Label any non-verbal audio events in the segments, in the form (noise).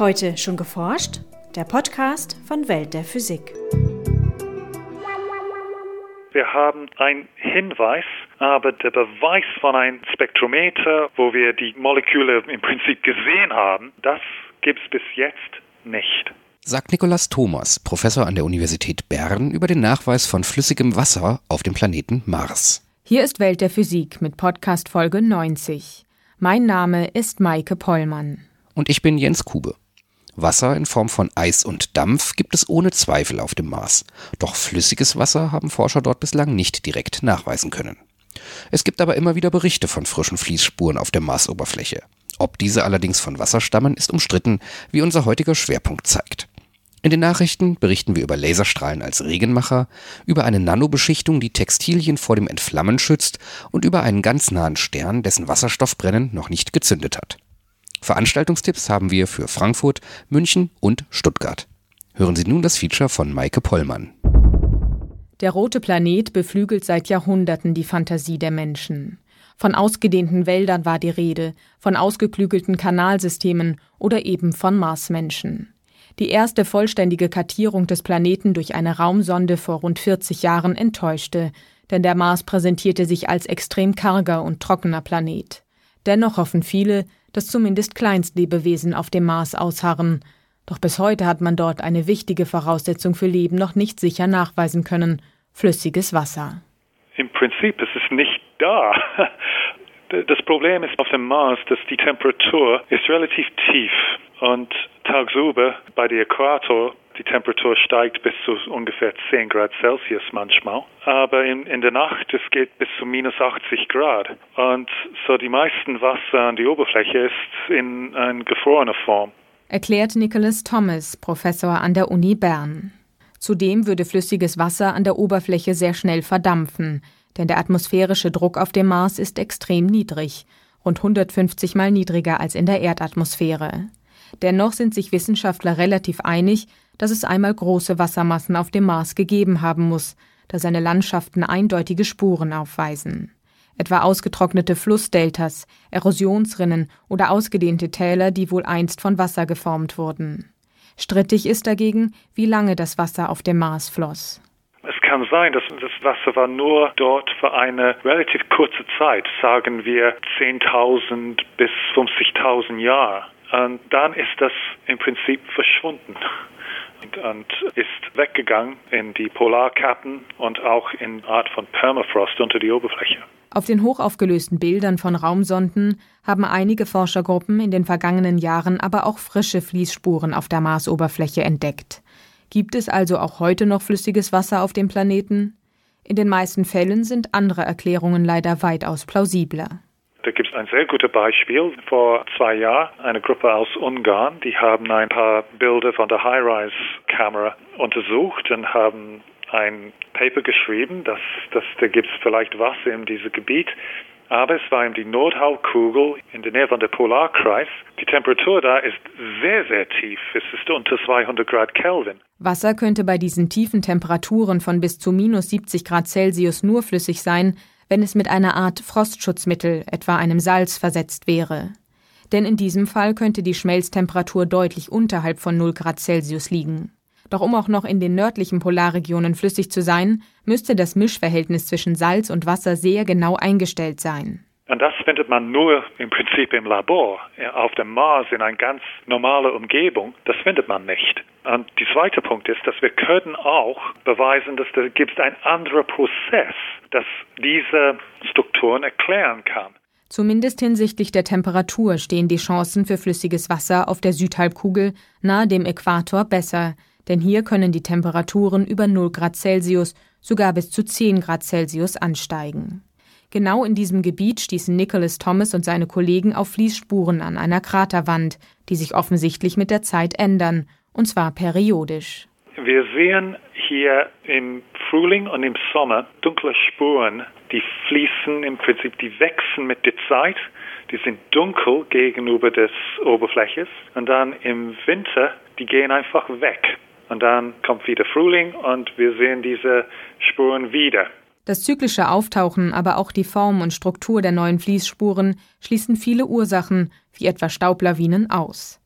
Heute schon geforscht? Der Podcast von Welt der Physik. Wir haben einen Hinweis, aber der Beweis von einem Spektrometer, wo wir die Moleküle im Prinzip gesehen haben, das gibt es bis jetzt nicht. Sagt Nikolaus Thomas, Professor an der Universität Bern, über den Nachweis von flüssigem Wasser auf dem Planeten Mars. Hier ist Welt der Physik mit Podcast Folge 90. Mein Name ist Maike Pollmann. Und ich bin Jens Kube. Wasser in Form von Eis und Dampf gibt es ohne Zweifel auf dem Mars. Doch flüssiges Wasser haben Forscher dort bislang nicht direkt nachweisen können. Es gibt aber immer wieder Berichte von frischen Fließspuren auf der Marsoberfläche. Ob diese allerdings von Wasser stammen, ist umstritten, wie unser heutiger Schwerpunkt zeigt. In den Nachrichten berichten wir über Laserstrahlen als Regenmacher, über eine Nanobeschichtung, die Textilien vor dem Entflammen schützt und über einen ganz nahen Stern, dessen Wasserstoffbrennen noch nicht gezündet hat. Veranstaltungstipps haben wir für Frankfurt, München und Stuttgart. Hören Sie nun das Feature von Maike Pollmann. Der rote Planet beflügelt seit Jahrhunderten die Fantasie der Menschen. Von ausgedehnten Wäldern war die Rede, von ausgeklügelten Kanalsystemen oder eben von Marsmenschen. Die erste vollständige Kartierung des Planeten durch eine Raumsonde vor rund 40 Jahren enttäuschte, denn der Mars präsentierte sich als extrem karger und trockener Planet. Dennoch hoffen viele, dass zumindest Kleinstlebewesen auf dem Mars ausharren. Doch bis heute hat man dort eine wichtige Voraussetzung für Leben noch nicht sicher nachweisen können flüssiges Wasser. Im Prinzip ist es nicht da. Das Problem ist auf dem Mars, dass die Temperatur ist relativ tief und tagsüber bei der Äquator die Temperatur steigt bis zu ungefähr 10 Grad Celsius manchmal. Aber in, in der Nacht, es geht bis zu minus 80 Grad. Und so die meisten Wasser an die Oberfläche ist in einer gefrorener Form. Erklärt Nicholas Thomas, Professor an der Uni Bern. Zudem würde flüssiges Wasser an der Oberfläche sehr schnell verdampfen, denn der atmosphärische Druck auf dem Mars ist extrem niedrig, rund 150 mal niedriger als in der Erdatmosphäre. Dennoch sind sich Wissenschaftler relativ einig, dass es einmal große Wassermassen auf dem Mars gegeben haben muss, da seine Landschaften eindeutige Spuren aufweisen. Etwa ausgetrocknete Flussdeltas, Erosionsrinnen oder ausgedehnte Täler, die wohl einst von Wasser geformt wurden. Strittig ist dagegen, wie lange das Wasser auf dem Mars floss. Kann sein, dass das Wasser war nur dort für eine relativ kurze Zeit, sagen wir 10.000 bis 50.000 Jahre. Und dann ist das im Prinzip verschwunden und, (laughs) und ist weggegangen in die Polarkappen und auch in Art von Permafrost unter die Oberfläche. Auf den hochaufgelösten Bildern von Raumsonden haben einige Forschergruppen in den vergangenen Jahren aber auch frische Fließspuren auf der Marsoberfläche entdeckt. Gibt es also auch heute noch flüssiges Wasser auf dem Planeten? In den meisten Fällen sind andere Erklärungen leider weitaus plausibler. Da gibt es ein sehr gutes Beispiel. Vor zwei Jahren eine Gruppe aus Ungarn, die haben ein paar Bilder von der High-Rise-Kamera untersucht und haben ein Paper geschrieben, dass, dass da gibt es vielleicht Wasser in diesem Gebiet. Aber es war in die Nordhalbkugel in der Nähe von der Polarkreis. Die Temperatur da ist sehr, sehr tief. Es ist unter 200 Grad Kelvin. Wasser könnte bei diesen tiefen Temperaturen von bis zu minus 70 Grad Celsius nur flüssig sein, wenn es mit einer Art Frostschutzmittel, etwa einem Salz, versetzt wäre. Denn in diesem Fall könnte die Schmelztemperatur deutlich unterhalb von 0 Grad Celsius liegen. Doch um auch noch in den nördlichen Polarregionen flüssig zu sein, müsste das Mischverhältnis zwischen Salz und Wasser sehr genau eingestellt sein. Und das findet man nur im Prinzip im Labor. Auf dem Mars in einer ganz normalen Umgebung, das findet man nicht. Und der zweite Punkt ist, dass wir können auch beweisen, dass da gibt ein anderer Prozess, das diese Strukturen erklären kann. Zumindest hinsichtlich der Temperatur stehen die Chancen für flüssiges Wasser auf der Südhalbkugel nahe dem Äquator besser, denn hier können die Temperaturen über 0 Grad Celsius sogar bis zu 10 Grad Celsius ansteigen. Genau in diesem Gebiet stießen Nicholas Thomas und seine Kollegen auf Fließspuren an einer Kraterwand, die sich offensichtlich mit der Zeit ändern, und zwar periodisch. Wir sehen hier im Frühling und im Sommer dunkle Spuren, die fließen im Prinzip, die wechseln mit der Zeit. Die sind dunkel gegenüber des Oberfläches und dann im Winter, die gehen einfach weg. Und dann kommt wieder Frühling und wir sehen diese Spuren wieder. Das zyklische Auftauchen, aber auch die Form und Struktur der neuen Fließspuren schließen viele Ursachen, wie etwa Staublawinen, aus.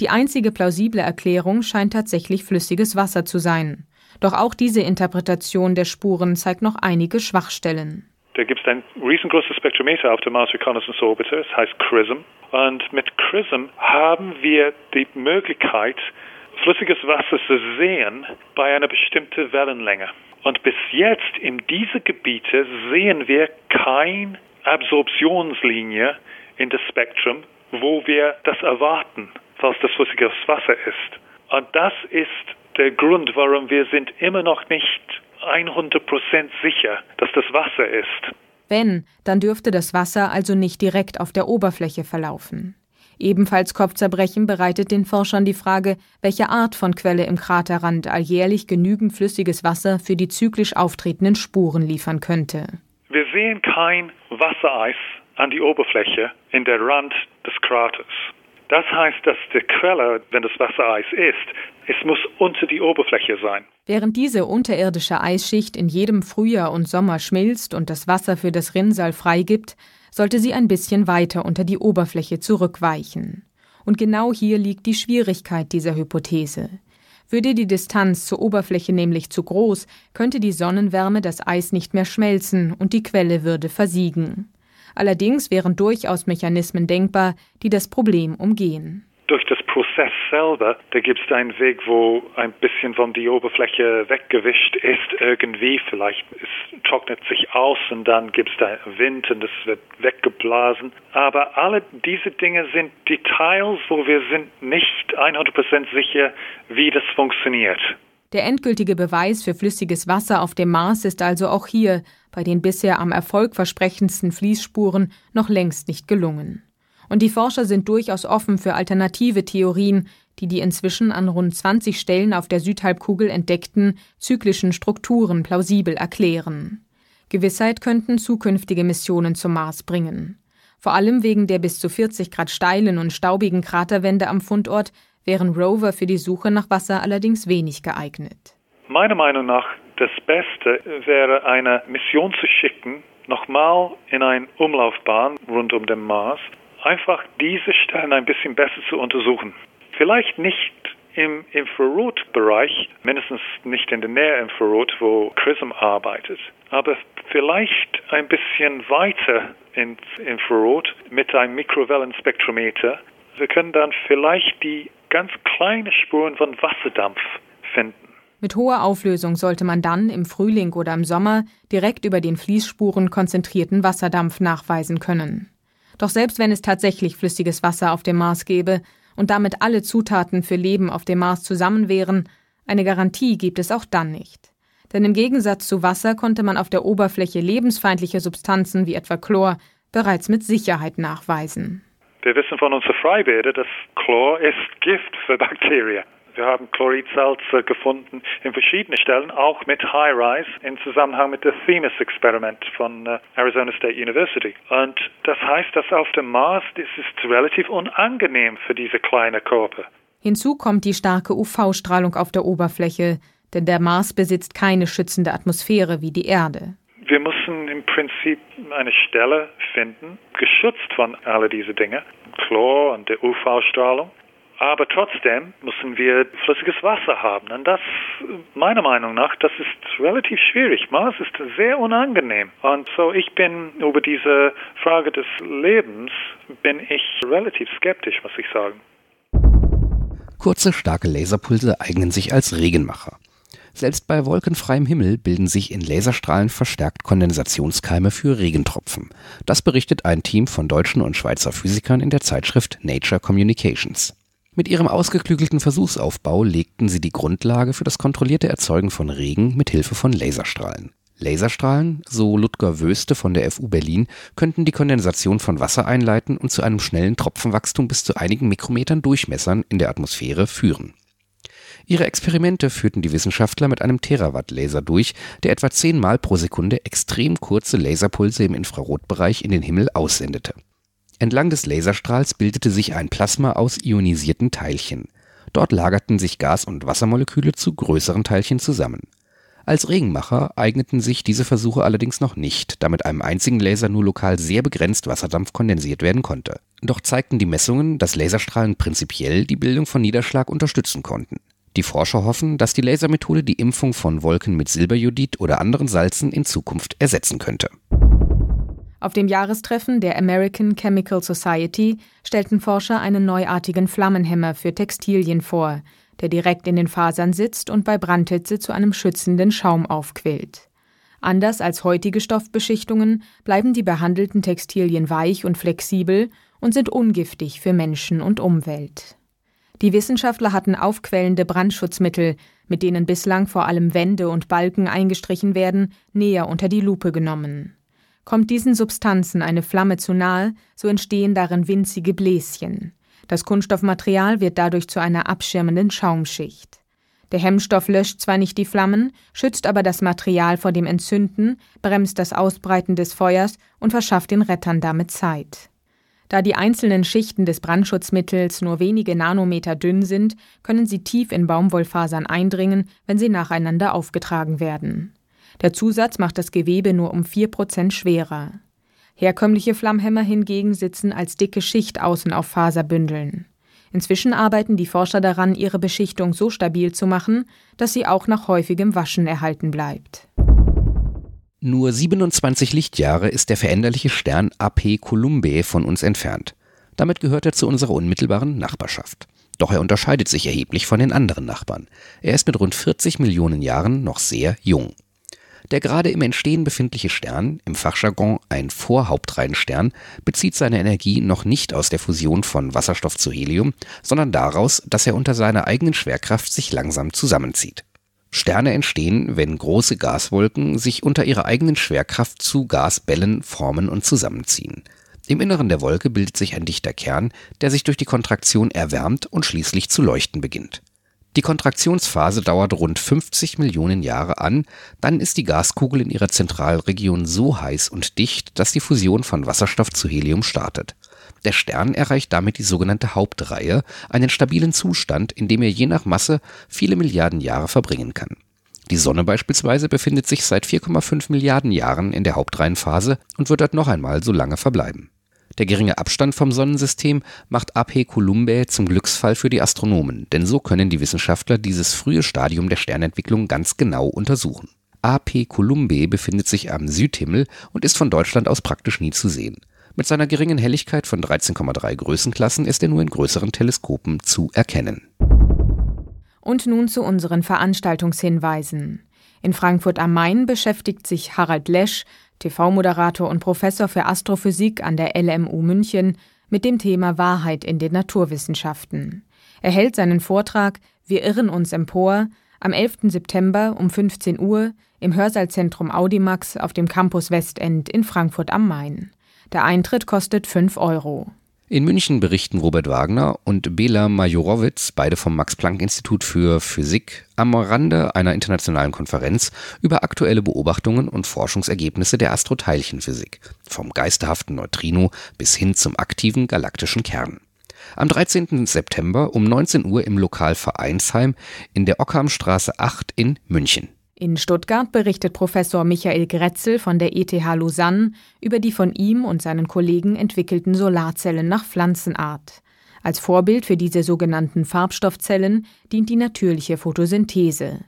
Die einzige plausible Erklärung scheint tatsächlich flüssiges Wasser zu sein. Doch auch diese Interpretation der Spuren zeigt noch einige Schwachstellen. Da gibt es ein riesengroßes Spektrometer auf dem Mars Reconnaissance Orbiter, es heißt CRISM. Und mit CRISM haben wir die Möglichkeit, flüssiges Wasser zu sehen bei einer bestimmten Wellenlänge. Und bis jetzt in diese Gebiete sehen wir keine Absorptionslinie in das Spektrum, wo wir das erwarten, falls das flüssiges Wasser ist. Und das ist der Grund, warum wir sind immer noch nicht 100% sicher, dass das Wasser ist. Wenn, dann dürfte das Wasser also nicht direkt auf der Oberfläche verlaufen. Ebenfalls Kopfzerbrechen bereitet den Forschern die Frage, welche Art von Quelle im Kraterrand alljährlich genügend flüssiges Wasser für die zyklisch auftretenden Spuren liefern könnte. Wir sehen kein Wassereis an die Oberfläche in der Rand des Kraters. Das heißt, dass die Quelle, wenn das Wassereis ist, es muss unter die Oberfläche sein. Während diese unterirdische Eisschicht in jedem Frühjahr und Sommer schmilzt und das Wasser für das Rinnsal freigibt, sollte sie ein bisschen weiter unter die Oberfläche zurückweichen. Und genau hier liegt die Schwierigkeit dieser Hypothese. Würde die Distanz zur Oberfläche nämlich zu groß, könnte die Sonnenwärme das Eis nicht mehr schmelzen und die Quelle würde versiegen. Allerdings wären durchaus Mechanismen denkbar, die das Problem umgehen durch Prozess selber, da gibt es einen Weg, wo ein bisschen von der Oberfläche weggewischt ist, irgendwie. Vielleicht es trocknet sich aus und dann gibt es da Wind und es wird weggeblasen. Aber alle diese Dinge sind Details, wo wir sind nicht 100% sicher, wie das funktioniert. Der endgültige Beweis für flüssiges Wasser auf dem Mars ist also auch hier, bei den bisher am erfolgversprechendsten Fließspuren, noch längst nicht gelungen. Und die Forscher sind durchaus offen für alternative Theorien, die die inzwischen an rund 20 Stellen auf der Südhalbkugel entdeckten zyklischen Strukturen plausibel erklären. Gewissheit könnten zukünftige Missionen zum Mars bringen. Vor allem wegen der bis zu 40 Grad steilen und staubigen Kraterwände am Fundort wären Rover für die Suche nach Wasser allerdings wenig geeignet. Meiner Meinung nach das Beste wäre eine Mission zu schicken, nochmal in eine Umlaufbahn rund um den Mars einfach diese Stellen ein bisschen besser zu untersuchen. Vielleicht nicht im Infrarotbereich, mindestens nicht in der Nähe Infrarot, wo CRISM arbeitet, aber vielleicht ein bisschen weiter ins Infrarot mit einem Mikrowellenspektrometer. Wir können dann vielleicht die ganz kleinen Spuren von Wasserdampf finden. Mit hoher Auflösung sollte man dann im Frühling oder im Sommer direkt über den Fließspuren konzentrierten Wasserdampf nachweisen können. Doch selbst wenn es tatsächlich flüssiges Wasser auf dem Mars gäbe und damit alle Zutaten für Leben auf dem Mars zusammen wären, eine Garantie gibt es auch dann nicht. Denn im Gegensatz zu Wasser konnte man auf der Oberfläche lebensfeindliche Substanzen wie etwa Chlor bereits mit Sicherheit nachweisen. Wir wissen von unseren Freibädern, dass Chlor ist Gift für Bakterien. Wir haben Chloridsalze gefunden in verschiedenen Stellen, auch mit High Rise im Zusammenhang mit dem Themis-Experiment von äh, Arizona State University. Und das heißt, dass auf dem Mars ist es relativ unangenehm für diese kleinen Körper. Hinzu kommt die starke UV-Strahlung auf der Oberfläche, denn der Mars besitzt keine schützende Atmosphäre wie die Erde. Wir müssen im Prinzip eine Stelle finden, geschützt von all diese Dinge, Chlor und der UV-Strahlung, aber trotzdem müssen wir flüssiges Wasser haben. Und das, meiner Meinung nach, das ist relativ schwierig. Mars ist sehr unangenehm. Und so, ich bin über diese Frage des Lebens, bin ich relativ skeptisch, muss ich sagen. Kurze, starke Laserpulse eignen sich als Regenmacher. Selbst bei wolkenfreiem Himmel bilden sich in Laserstrahlen verstärkt Kondensationskeime für Regentropfen. Das berichtet ein Team von deutschen und Schweizer Physikern in der Zeitschrift Nature Communications. Mit ihrem ausgeklügelten Versuchsaufbau legten sie die Grundlage für das kontrollierte Erzeugen von Regen mit Hilfe von Laserstrahlen. Laserstrahlen, so Ludger Wöste von der FU Berlin, könnten die Kondensation von Wasser einleiten und zu einem schnellen Tropfenwachstum bis zu einigen Mikrometern Durchmessern in der Atmosphäre führen. Ihre Experimente führten die Wissenschaftler mit einem Terawatt-Laser durch, der etwa zehnmal pro Sekunde extrem kurze Laserpulse im Infrarotbereich in den Himmel aussendete Entlang des Laserstrahls bildete sich ein Plasma aus ionisierten Teilchen. Dort lagerten sich Gas und Wassermoleküle zu größeren Teilchen zusammen. Als Regenmacher eigneten sich diese Versuche allerdings noch nicht, da mit einem einzigen Laser nur lokal sehr begrenzt Wasserdampf kondensiert werden konnte. Doch zeigten die Messungen, dass Laserstrahlen prinzipiell die Bildung von Niederschlag unterstützen konnten. Die Forscher hoffen, dass die Lasermethode die Impfung von Wolken mit Silberjodid oder anderen Salzen in Zukunft ersetzen könnte. Auf dem Jahrestreffen der American Chemical Society stellten Forscher einen neuartigen Flammenhemmer für Textilien vor, der direkt in den Fasern sitzt und bei Brandhitze zu einem schützenden Schaum aufquillt. Anders als heutige Stoffbeschichtungen bleiben die behandelten Textilien weich und flexibel und sind ungiftig für Menschen und Umwelt. Die Wissenschaftler hatten aufquellende Brandschutzmittel, mit denen bislang vor allem Wände und Balken eingestrichen werden, näher unter die Lupe genommen. Kommt diesen Substanzen eine Flamme zu nahe, so entstehen darin winzige Bläschen. Das Kunststoffmaterial wird dadurch zu einer abschirmenden Schaumschicht. Der Hemmstoff löscht zwar nicht die Flammen, schützt aber das Material vor dem Entzünden, bremst das Ausbreiten des Feuers und verschafft den Rettern damit Zeit. Da die einzelnen Schichten des Brandschutzmittels nur wenige Nanometer dünn sind, können sie tief in Baumwollfasern eindringen, wenn sie nacheinander aufgetragen werden. Der Zusatz macht das Gewebe nur um vier Prozent schwerer. Herkömmliche Flammhämmer hingegen sitzen als dicke Schicht außen auf Faserbündeln. Inzwischen arbeiten die Forscher daran, ihre Beschichtung so stabil zu machen, dass sie auch nach häufigem Waschen erhalten bleibt. Nur 27 Lichtjahre ist der veränderliche Stern AP Columbae von uns entfernt. Damit gehört er zu unserer unmittelbaren Nachbarschaft. Doch er unterscheidet sich erheblich von den anderen Nachbarn. Er ist mit rund 40 Millionen Jahren noch sehr jung. Der gerade im Entstehen befindliche Stern, im Fachjargon ein Vorhauptreihenstern, bezieht seine Energie noch nicht aus der Fusion von Wasserstoff zu Helium, sondern daraus, dass er unter seiner eigenen Schwerkraft sich langsam zusammenzieht. Sterne entstehen, wenn große Gaswolken sich unter ihrer eigenen Schwerkraft zu Gasbällen formen und zusammenziehen. Im Inneren der Wolke bildet sich ein dichter Kern, der sich durch die Kontraktion erwärmt und schließlich zu leuchten beginnt. Die Kontraktionsphase dauert rund 50 Millionen Jahre an, dann ist die Gaskugel in ihrer Zentralregion so heiß und dicht, dass die Fusion von Wasserstoff zu Helium startet. Der Stern erreicht damit die sogenannte Hauptreihe, einen stabilen Zustand, in dem er je nach Masse viele Milliarden Jahre verbringen kann. Die Sonne beispielsweise befindet sich seit 4,5 Milliarden Jahren in der Hauptreihenphase und wird dort noch einmal so lange verbleiben. Der geringe Abstand vom Sonnensystem macht AP Columbae zum Glücksfall für die Astronomen, denn so können die Wissenschaftler dieses frühe Stadium der Sternentwicklung ganz genau untersuchen. AP Columbae befindet sich am Südhimmel und ist von Deutschland aus praktisch nie zu sehen. Mit seiner geringen Helligkeit von 13,3 Größenklassen ist er nur in größeren Teleskopen zu erkennen. Und nun zu unseren Veranstaltungshinweisen. In Frankfurt am Main beschäftigt sich Harald Lesch TV-Moderator und Professor für Astrophysik an der LMU München, mit dem Thema Wahrheit in den Naturwissenschaften. Er hält seinen Vortrag Wir irren uns empor am 11. September um 15 Uhr im Hörsaalzentrum Audimax auf dem Campus Westend in Frankfurt am Main. Der Eintritt kostet 5 Euro. In München berichten Robert Wagner und Bela Majorowitz, beide vom Max-Planck-Institut für Physik, am Rande einer internationalen Konferenz über aktuelle Beobachtungen und Forschungsergebnisse der Astroteilchenphysik, vom geisterhaften Neutrino bis hin zum aktiven galaktischen Kern. Am 13. September um 19 Uhr im Lokal Vereinsheim in der Ockhamstraße 8 in München. In Stuttgart berichtet Professor Michael Grätzel von der ETH Lausanne über die von ihm und seinen Kollegen entwickelten Solarzellen nach Pflanzenart. Als Vorbild für diese sogenannten Farbstoffzellen dient die natürliche Photosynthese.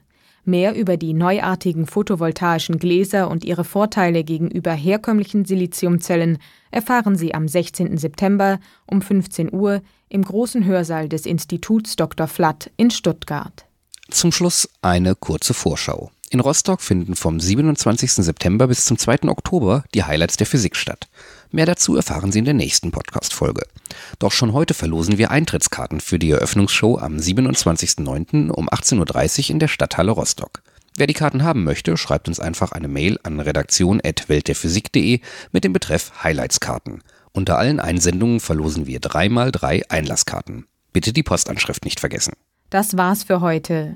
Mehr über die neuartigen photovoltaischen Gläser und ihre Vorteile gegenüber herkömmlichen Siliziumzellen erfahren Sie am 16. September um 15 Uhr im großen Hörsaal des Instituts Dr. Flatt in Stuttgart. Zum Schluss eine kurze Vorschau. In Rostock finden vom 27. September bis zum 2. Oktober die Highlights der Physik statt. Mehr dazu erfahren Sie in der nächsten Podcast-Folge. Doch schon heute verlosen wir Eintrittskarten für die Eröffnungsshow am 27.09. um 18.30 Uhr in der Stadthalle Rostock. Wer die Karten haben möchte, schreibt uns einfach eine Mail an redaktion.weltderphysik.de mit dem Betreff Highlights-Karten. Unter allen Einsendungen verlosen wir dreimal drei Einlasskarten. Bitte die Postanschrift nicht vergessen. Das war's für heute.